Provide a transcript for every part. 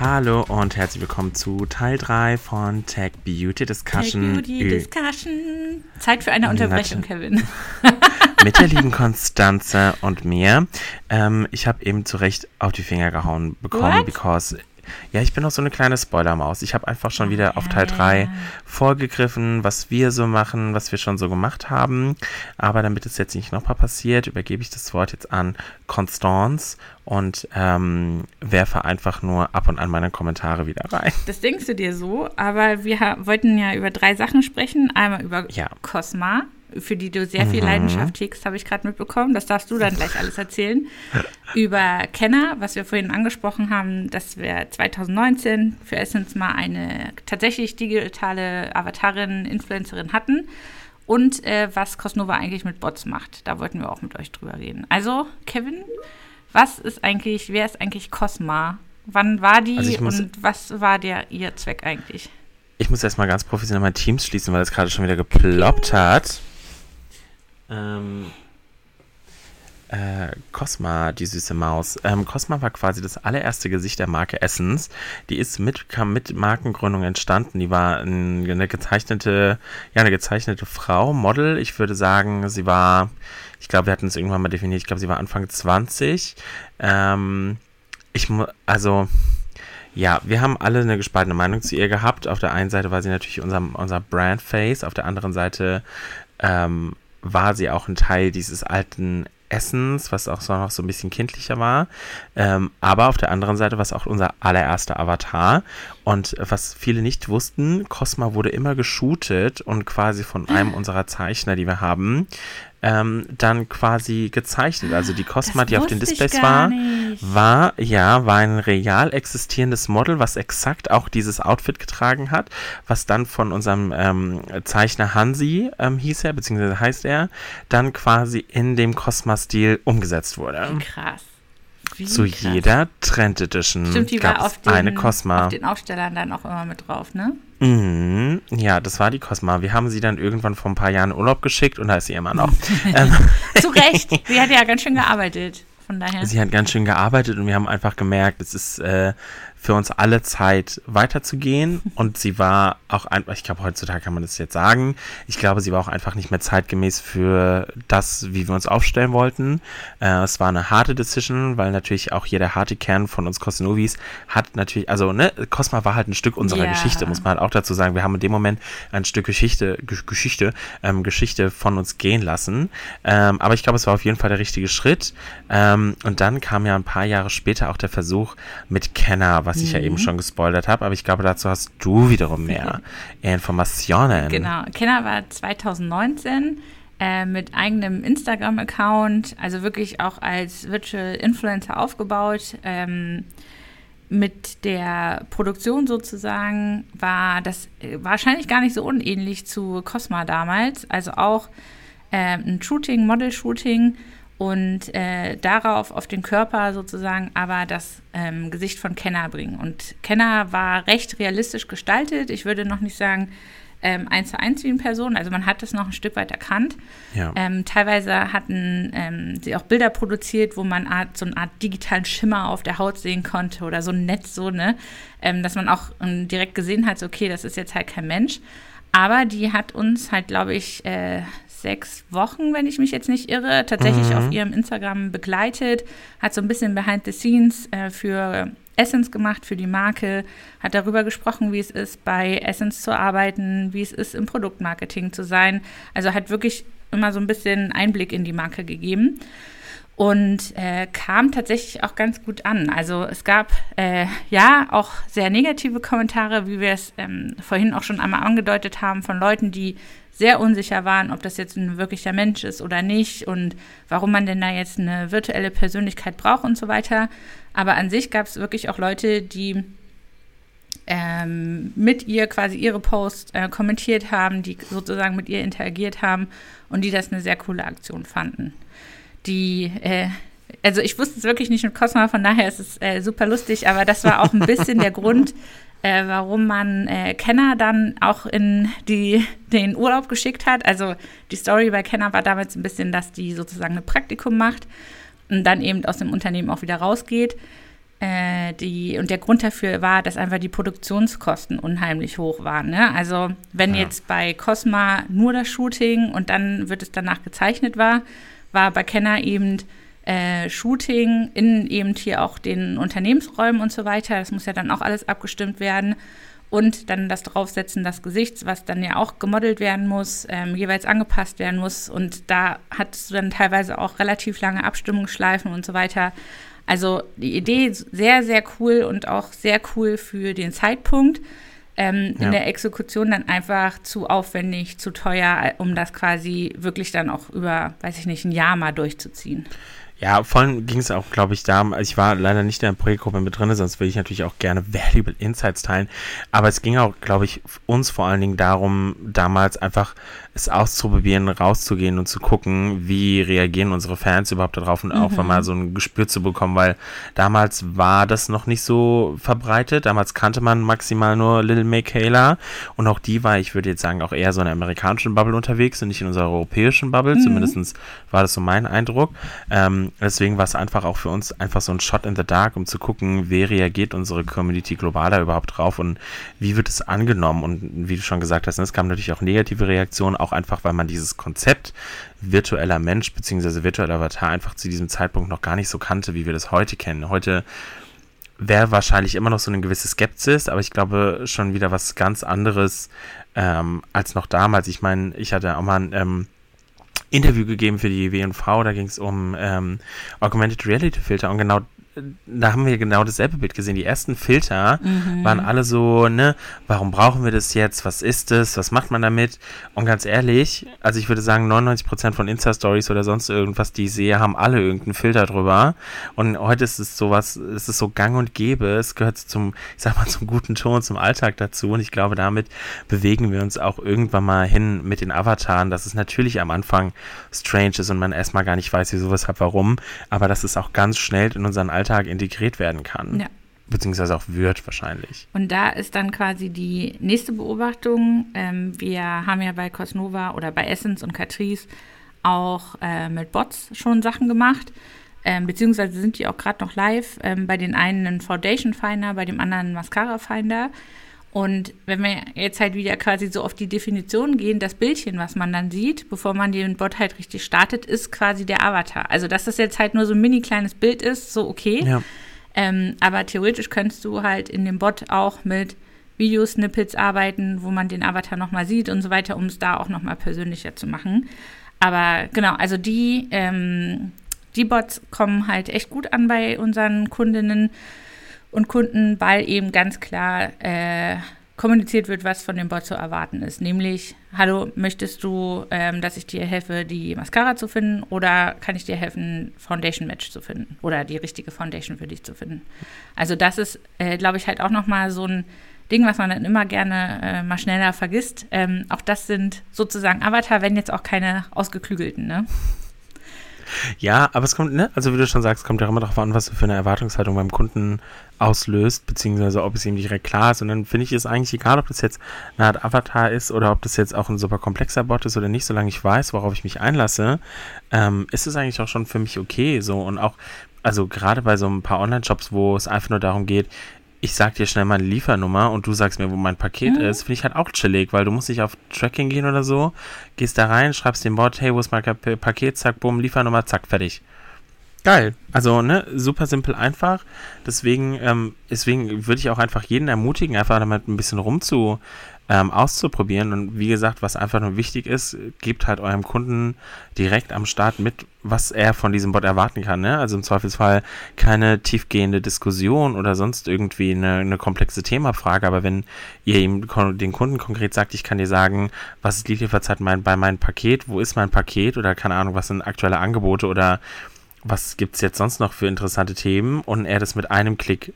Hallo und herzlich willkommen zu Teil 3 von Tech Beauty Discussion. Tech Beauty Discussion. Zeit für eine Unterbrechung, Kevin. Mit der lieben Konstanze und mir. Ähm, ich habe eben zu Recht auf die Finger gehauen bekommen, What? because ja, ich bin noch so eine kleine Spoilermaus. Ich habe einfach schon wieder auf Teil 3 vorgegriffen, was wir so machen, was wir schon so gemacht haben. Aber damit es jetzt nicht nochmal passiert, übergebe ich das Wort jetzt an Constance und ähm, werfe einfach nur ab und an meine Kommentare wieder rein. Das denkst du dir so, aber wir wollten ja über drei Sachen sprechen. Einmal über ja. Cosma, für die du sehr viel mhm. Leidenschaft hegst, habe ich gerade mitbekommen. Das darfst du dann gleich alles erzählen. Über Kenner, was wir vorhin angesprochen haben, dass wir 2019 für Essence mal eine tatsächlich digitale Avatarin, Influencerin hatten. Und äh, was Cosnova eigentlich mit Bots macht. Da wollten wir auch mit euch drüber reden. Also, Kevin, was ist eigentlich, wer ist eigentlich Cosma? Wann war die also und was war der ihr Zweck eigentlich? Ich muss erstmal ganz professionell mein Teams schließen, weil es gerade schon wieder geploppt hat. Ähm, äh, Cosma, die süße Maus. Ähm, Cosma war quasi das allererste Gesicht der Marke Essence. Die ist mit, kam mit Markengründung entstanden. Die war eine gezeichnete, ja, eine gezeichnete Frau, Model. Ich würde sagen, sie war, ich glaube, wir hatten es irgendwann mal definiert, ich glaube, sie war Anfang 20. Ähm, ich muss, also, ja, wir haben alle eine gespaltene Meinung zu ihr gehabt. Auf der einen Seite war sie natürlich unser, unser Brandface, auf der anderen Seite ähm, war sie auch ein Teil dieses alten Essens, was auch so noch so ein bisschen kindlicher war. Ähm, aber auf der anderen Seite war es auch unser allererster Avatar. Und was viele nicht wussten, Cosma wurde immer geshootet und quasi von einem unserer Zeichner, die wir haben, ähm, dann quasi gezeichnet. Also die Cosma, die auf den Displays war, nicht. war, ja, war ein real existierendes Model, was exakt auch dieses Outfit getragen hat, was dann von unserem ähm, Zeichner Hansi, ähm, hieß er, beziehungsweise heißt er, dann quasi in dem Cosma-Stil umgesetzt wurde. Krass. Wie Zu krass. jeder Trend Edition auf den, eine Cosma. auf den Aufstellern dann auch immer mit drauf, ne? Mhm. Ja, das war die Cosma. Wir haben sie dann irgendwann vor ein paar Jahren in Urlaub geschickt und da ist sie immer noch. ähm. Zu Recht. Sie hat ja ganz schön gearbeitet. Von daher. Sie hat ganz schön gearbeitet und wir haben einfach gemerkt, es ist äh, für uns alle Zeit weiterzugehen. Und sie war auch einfach, ich glaube, heutzutage kann man das jetzt sagen, ich glaube, sie war auch einfach nicht mehr zeitgemäß für das, wie wir uns aufstellen wollten. Äh, es war eine harte Decision, weil natürlich auch hier der harte Kern von uns Cosnovis hat natürlich, also, ne, Cosma war halt ein Stück unserer yeah. Geschichte, muss man halt auch dazu sagen. Wir haben in dem Moment ein Stück Geschichte, G Geschichte, ähm, Geschichte von uns gehen lassen. Ähm, aber ich glaube, es war auf jeden Fall der richtige Schritt. Ähm, und dann kam ja ein paar Jahre später auch der Versuch mit Kenner, was ich ja eben mhm. schon gespoilert habe, aber ich glaube, dazu hast du wiederum mehr Informationen. Genau, Kenner war 2019 äh, mit eigenem Instagram-Account, also wirklich auch als Virtual Influencer aufgebaut. Ähm, mit der Produktion sozusagen war das äh, wahrscheinlich gar nicht so unähnlich zu Cosma damals. Also auch äh, ein Shooting, Model-Shooting und äh, darauf auf den Körper sozusagen aber das ähm, Gesicht von Kenner bringen. Und Kenner war recht realistisch gestaltet. Ich würde noch nicht sagen ähm, eins zu eins wie eine Person, also man hat das noch ein Stück weit erkannt. Ja. Ähm, teilweise hatten ähm, sie auch Bilder produziert, wo man Art, so eine Art digitalen Schimmer auf der Haut sehen konnte oder so ein Netz so, ne? Ähm, dass man auch direkt gesehen hat, so, okay, das ist jetzt halt kein Mensch. Aber die hat uns halt, glaube ich, äh, sechs Wochen, wenn ich mich jetzt nicht irre, tatsächlich mhm. auf ihrem Instagram begleitet, hat so ein bisschen Behind the Scenes äh, für Essence gemacht, für die Marke, hat darüber gesprochen, wie es ist, bei Essence zu arbeiten, wie es ist, im Produktmarketing zu sein. Also hat wirklich immer so ein bisschen Einblick in die Marke gegeben und äh, kam tatsächlich auch ganz gut an. Also es gab äh, ja auch sehr negative Kommentare, wie wir es ähm, vorhin auch schon einmal angedeutet haben, von Leuten, die sehr unsicher waren, ob das jetzt ein wirklicher Mensch ist oder nicht und warum man denn da jetzt eine virtuelle Persönlichkeit braucht und so weiter. Aber an sich gab es wirklich auch Leute, die ähm, mit ihr quasi ihre Posts äh, kommentiert haben, die sozusagen mit ihr interagiert haben und die das eine sehr coole Aktion fanden. Die äh, also ich wusste es wirklich nicht mit Cosma, von daher ist es äh, super lustig, aber das war auch ein bisschen der Grund, äh, warum man äh, Kenner dann auch in die, den Urlaub geschickt hat. Also die Story bei Kenner war damals ein bisschen, dass die sozusagen ein Praktikum macht und dann eben aus dem Unternehmen auch wieder rausgeht. Äh, die, und der Grund dafür war, dass einfach die Produktionskosten unheimlich hoch waren. Ne? Also wenn ja. jetzt bei Cosma nur das Shooting und dann wird es danach gezeichnet war, war bei Kenner eben äh, Shooting in eben hier auch den Unternehmensräumen und so weiter. Das muss ja dann auch alles abgestimmt werden. Und dann das Draufsetzen des Gesichts, was dann ja auch gemodelt werden muss, ähm, jeweils angepasst werden muss. Und da hattest du dann teilweise auch relativ lange Abstimmungsschleifen und so weiter. Also die Idee sehr, sehr cool und auch sehr cool für den Zeitpunkt. Ähm, ja. In der Exekution dann einfach zu aufwendig, zu teuer, um das quasi wirklich dann auch über, weiß ich nicht, ein Jahr mal durchzuziehen. Ja, vor allem ging es auch, glaube ich, da, also ich war leider nicht in der Projektgruppe mit drin, sonst würde ich natürlich auch gerne Valuable Insights teilen. Aber es ging auch, glaube ich, uns vor allen Dingen darum, damals einfach es auszuprobieren, rauszugehen und zu gucken, wie reagieren unsere Fans überhaupt darauf und mhm. auch mal so ein Gespür zu bekommen, weil damals war das noch nicht so verbreitet. Damals kannte man maximal nur Little Michaela und auch die war, ich würde jetzt sagen, auch eher so in der amerikanischen Bubble unterwegs und nicht in unserer europäischen Bubble. Mhm. Zumindest war das so mein Eindruck. Ähm, deswegen war es einfach auch für uns einfach so ein Shot in the Dark, um zu gucken, wie reagiert unsere Community global da überhaupt drauf und wie wird es angenommen. Und wie du schon gesagt hast, ne, es kamen natürlich auch negative Reaktionen, auch einfach, weil man dieses Konzept virtueller Mensch bzw. virtueller Avatar einfach zu diesem Zeitpunkt noch gar nicht so kannte, wie wir das heute kennen. Heute wäre wahrscheinlich immer noch so eine gewisse Skepsis, aber ich glaube schon wieder was ganz anderes ähm, als noch damals. Ich meine, ich hatte auch mal ein ähm, Interview gegeben für die WNV, da ging es um ähm, Augmented Reality Filter. Und genau da haben wir genau dasselbe Bild gesehen. Die ersten Filter mhm. waren alle so, ne, warum brauchen wir das jetzt? Was ist das? Was macht man damit? Und ganz ehrlich, also ich würde sagen, 99% von Insta-Stories oder sonst irgendwas, die ich sehe, haben alle irgendeinen Filter drüber. Und heute ist es sowas, es ist so gang und gäbe. Es gehört zum, ich sag mal, zum guten Ton, zum Alltag dazu. Und ich glaube, damit bewegen wir uns auch irgendwann mal hin mit den Avataren, dass es natürlich am Anfang strange ist und man erstmal gar nicht weiß, wieso, weshalb, warum. Aber dass es auch ganz schnell in unseren Alltag Alltag integriert werden kann. Ja. Beziehungsweise auch wird wahrscheinlich. Und da ist dann quasi die nächste Beobachtung. Ähm, wir haben ja bei Cosnova oder bei Essence und Catrice auch äh, mit Bots schon Sachen gemacht. Ähm, beziehungsweise sind die auch gerade noch live. Ähm, bei den einen ein Foundation Finder, bei dem anderen Mascara Finder. Und wenn wir jetzt halt wieder quasi so auf die Definition gehen, das Bildchen, was man dann sieht, bevor man den Bot halt richtig startet, ist quasi der Avatar. Also, dass das jetzt halt nur so ein mini kleines Bild ist, so okay. Ja. Ähm, aber theoretisch könntest du halt in dem Bot auch mit Videosnippets arbeiten, wo man den Avatar nochmal sieht und so weiter, um es da auch nochmal persönlicher zu machen. Aber genau, also die, ähm, die Bots kommen halt echt gut an bei unseren Kundinnen und Kunden, weil eben ganz klar äh, kommuniziert wird, was von dem Bot zu erwarten ist. Nämlich, hallo, möchtest du, ähm, dass ich dir helfe, die Mascara zu finden oder kann ich dir helfen, Foundation Match zu finden oder die richtige Foundation für dich zu finden? Also das ist, äh, glaube ich, halt auch nochmal so ein Ding, was man dann immer gerne äh, mal schneller vergisst. Ähm, auch das sind sozusagen Avatar, wenn jetzt auch keine ausgeklügelten, ne? Ja, aber es kommt, ne, also wie du schon sagst, kommt ja immer darauf an, was du für eine Erwartungshaltung beim Kunden auslöst, beziehungsweise ob es ihm direkt klar ist. Und dann finde ich es eigentlich egal, ob das jetzt eine Art Avatar ist oder ob das jetzt auch ein super komplexer Bot ist oder nicht, solange ich weiß, worauf ich mich einlasse, ähm, ist es eigentlich auch schon für mich okay. So und auch, also gerade bei so ein paar Online-Shops, wo es einfach nur darum geht, ich sag dir schnell meine Liefernummer und du sagst mir, wo mein Paket mhm. ist, finde ich halt auch chillig, weil du musst nicht auf Tracking gehen oder so, gehst da rein, schreibst dem Bot, hey, wo ist mein Paket, zack, bumm, Liefernummer, zack, fertig. Geil. Also, ne, super simpel einfach. Deswegen, ähm, deswegen würde ich auch einfach jeden ermutigen, einfach damit ein bisschen rumzu, ähm, auszuprobieren. Und wie gesagt, was einfach nur wichtig ist, gebt halt eurem Kunden direkt am Start mit, was er von diesem Bot erwarten kann. Ne? Also im Zweifelsfall keine tiefgehende Diskussion oder sonst irgendwie eine, eine komplexe Themafrage. Aber wenn ihr ihm den Kunden konkret sagt, ich kann dir sagen, was ist die Lieferzeit mein, bei meinem Paket, wo ist mein Paket oder keine Ahnung, was sind aktuelle Angebote oder was gibt es jetzt sonst noch für interessante Themen? Und er das mit einem Klick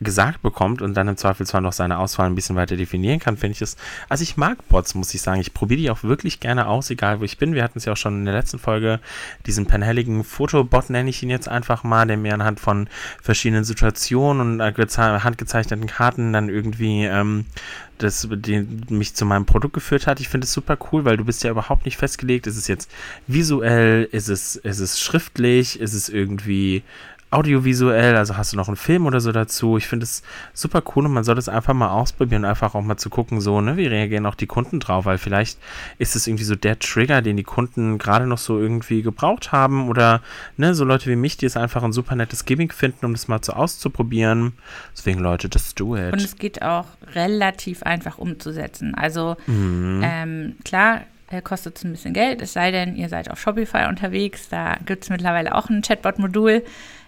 gesagt bekommt und dann im Zweifelsfall noch seine Auswahl ein bisschen weiter definieren kann, finde ich es. Also ich mag Bots, muss ich sagen. Ich probiere die auch wirklich gerne aus, egal wo ich bin. Wir hatten es ja auch schon in der letzten Folge, diesen penhelligen Fotobot nenne ich ihn jetzt einfach mal, der mir anhand von verschiedenen Situationen und handgezeichneten Karten dann irgendwie ähm, das die mich zu meinem Produkt geführt hat. Ich finde es super cool, weil du bist ja überhaupt nicht festgelegt. Ist es jetzt visuell? Ist es, ist es schriftlich? Ist es irgendwie audiovisuell, also hast du noch einen Film oder so dazu. Ich finde es super cool und man soll das einfach mal ausprobieren, einfach auch mal zu gucken, so, ne, wie reagieren auch die Kunden drauf, weil vielleicht ist es irgendwie so der Trigger, den die Kunden gerade noch so irgendwie gebraucht haben oder, ne, so Leute wie mich, die es einfach ein super nettes Gimmick finden, um das mal so auszuprobieren. Deswegen, Leute, just do it. Und es geht auch relativ einfach umzusetzen. Also, mhm. ähm, klar, äh, kostet es ein bisschen Geld, es sei denn, ihr seid auf Shopify unterwegs. Da gibt es mittlerweile auch ein Chatbot-Modul.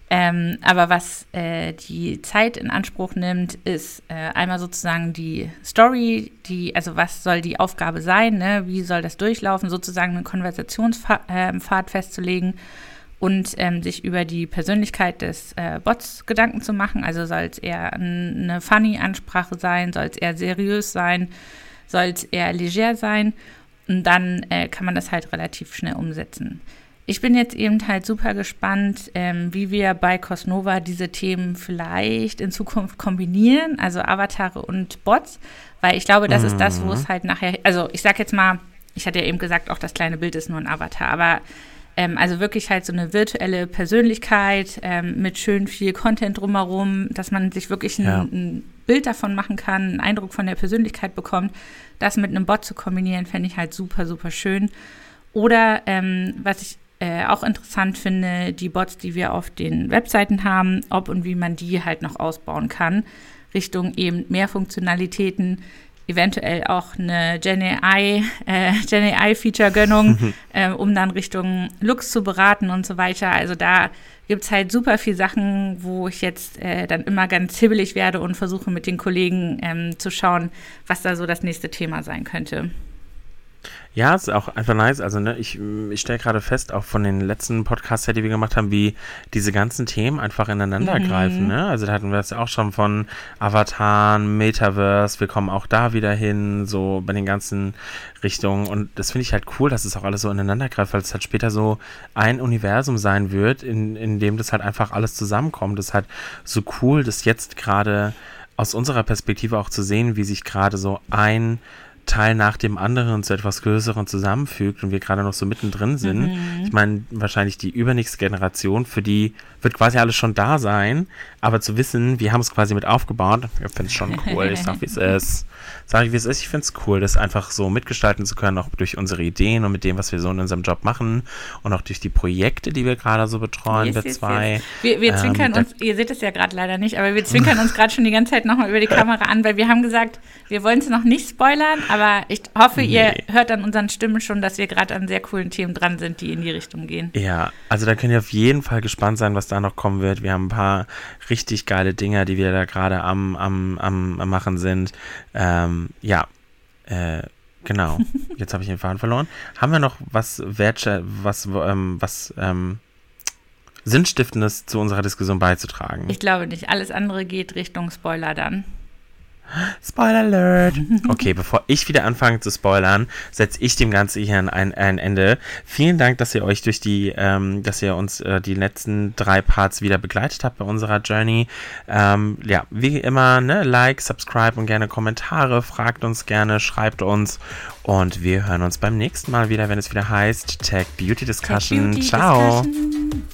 Ähm, aber was äh, die Zeit in Anspruch nimmt, ist äh, einmal sozusagen die Story, die, also was soll die Aufgabe sein, ne? wie soll das durchlaufen, sozusagen einen Konversationspfad ähm, festzulegen und ähm, sich über die Persönlichkeit des äh, Bots Gedanken zu machen. Also soll es eher eine funny Ansprache sein, soll es eher seriös sein, soll es eher leger sein und dann äh, kann man das halt relativ schnell umsetzen. Ich bin jetzt eben halt super gespannt, ähm, wie wir bei Cosnova diese Themen vielleicht in Zukunft kombinieren, also Avatare und Bots, weil ich glaube, das mhm. ist das, wo es mhm. halt nachher, also ich sag jetzt mal, ich hatte ja eben gesagt, auch das kleine Bild ist nur ein Avatar, aber ähm, also wirklich halt so eine virtuelle Persönlichkeit ähm, mit schön viel Content drumherum, dass man sich wirklich ein, ja. ein, Bild davon machen kann, einen Eindruck von der Persönlichkeit bekommt. Das mit einem Bot zu kombinieren, fände ich halt super, super schön. Oder ähm, was ich äh, auch interessant finde, die Bots, die wir auf den Webseiten haben, ob und wie man die halt noch ausbauen kann, Richtung eben mehr Funktionalitäten, eventuell auch eine Gen AI, äh, Gen äh, um dann Richtung Looks zu beraten und so weiter. Also da gibt es halt super viele Sachen, wo ich jetzt äh, dann immer ganz hibbelig werde und versuche mit den Kollegen ähm, zu schauen, was da so das nächste Thema sein könnte. Ja, ist auch einfach nice. Also, ne, ich, ich stelle gerade fest, auch von den letzten Podcasts, die wir gemacht haben, wie diese ganzen Themen einfach ineinander mhm. greifen. Ne? Also, da hatten wir es ja auch schon von Avatar, Metaverse. Wir kommen auch da wieder hin, so bei den ganzen Richtungen. Und das finde ich halt cool, dass es auch alles so ineinander greift, weil es halt später so ein Universum sein wird, in, in dem das halt einfach alles zusammenkommt. Das ist halt so cool, das jetzt gerade aus unserer Perspektive auch zu sehen, wie sich gerade so ein Teil nach dem anderen zu etwas Größeren zusammenfügt und wir gerade noch so mittendrin sind. Mhm. Ich meine, wahrscheinlich die übernächste Generation, für die wird quasi alles schon da sein, aber zu wissen, wir haben es quasi mit aufgebaut, ich finde es schon cool. Ich sag, wie es ist. Sag ich, wie es ist. Ich finde es cool, das einfach so mitgestalten zu können, auch durch unsere Ideen und mit dem, was wir so in unserem Job machen und auch durch die Projekte, die wir gerade so betreuen, yes, wir yes, zwei. Yes. Wir, wir ähm, zwinkern uns, ihr seht es ja gerade leider nicht, aber wir zwinkern uns gerade schon die ganze Zeit nochmal über die Kamera an, weil wir haben gesagt, wir wollen es noch nicht spoilern, aber ich hoffe, nee. ihr hört an unseren Stimmen schon, dass wir gerade an sehr coolen Themen dran sind, die in die Richtung gehen. Ja, also da könnt ihr auf jeden Fall gespannt sein, was da noch kommen wird. Wir haben ein paar richtig geile Dinger, die wir da gerade am, am, am, am machen sind. Ähm, ja, äh, genau. Jetzt habe ich den Faden verloren. Haben wir noch was Wertsche was, ähm, was ähm, Sinnstiftendes zu unserer Diskussion beizutragen? Ich glaube nicht. Alles andere geht Richtung Spoiler dann. Spoiler Alert. Okay, bevor ich wieder anfange zu spoilern, setze ich dem Ganzen hier ein, ein, Ende. Vielen Dank, dass ihr euch durch die, ähm, dass ihr uns äh, die letzten drei Parts wieder begleitet habt bei unserer Journey. Ähm, ja, wie immer, ne, Like, Subscribe und gerne Kommentare. Fragt uns gerne, schreibt uns und wir hören uns beim nächsten Mal wieder, wenn es wieder heißt Tech Beauty Discussion. Tech Beauty Ciao. Discussion.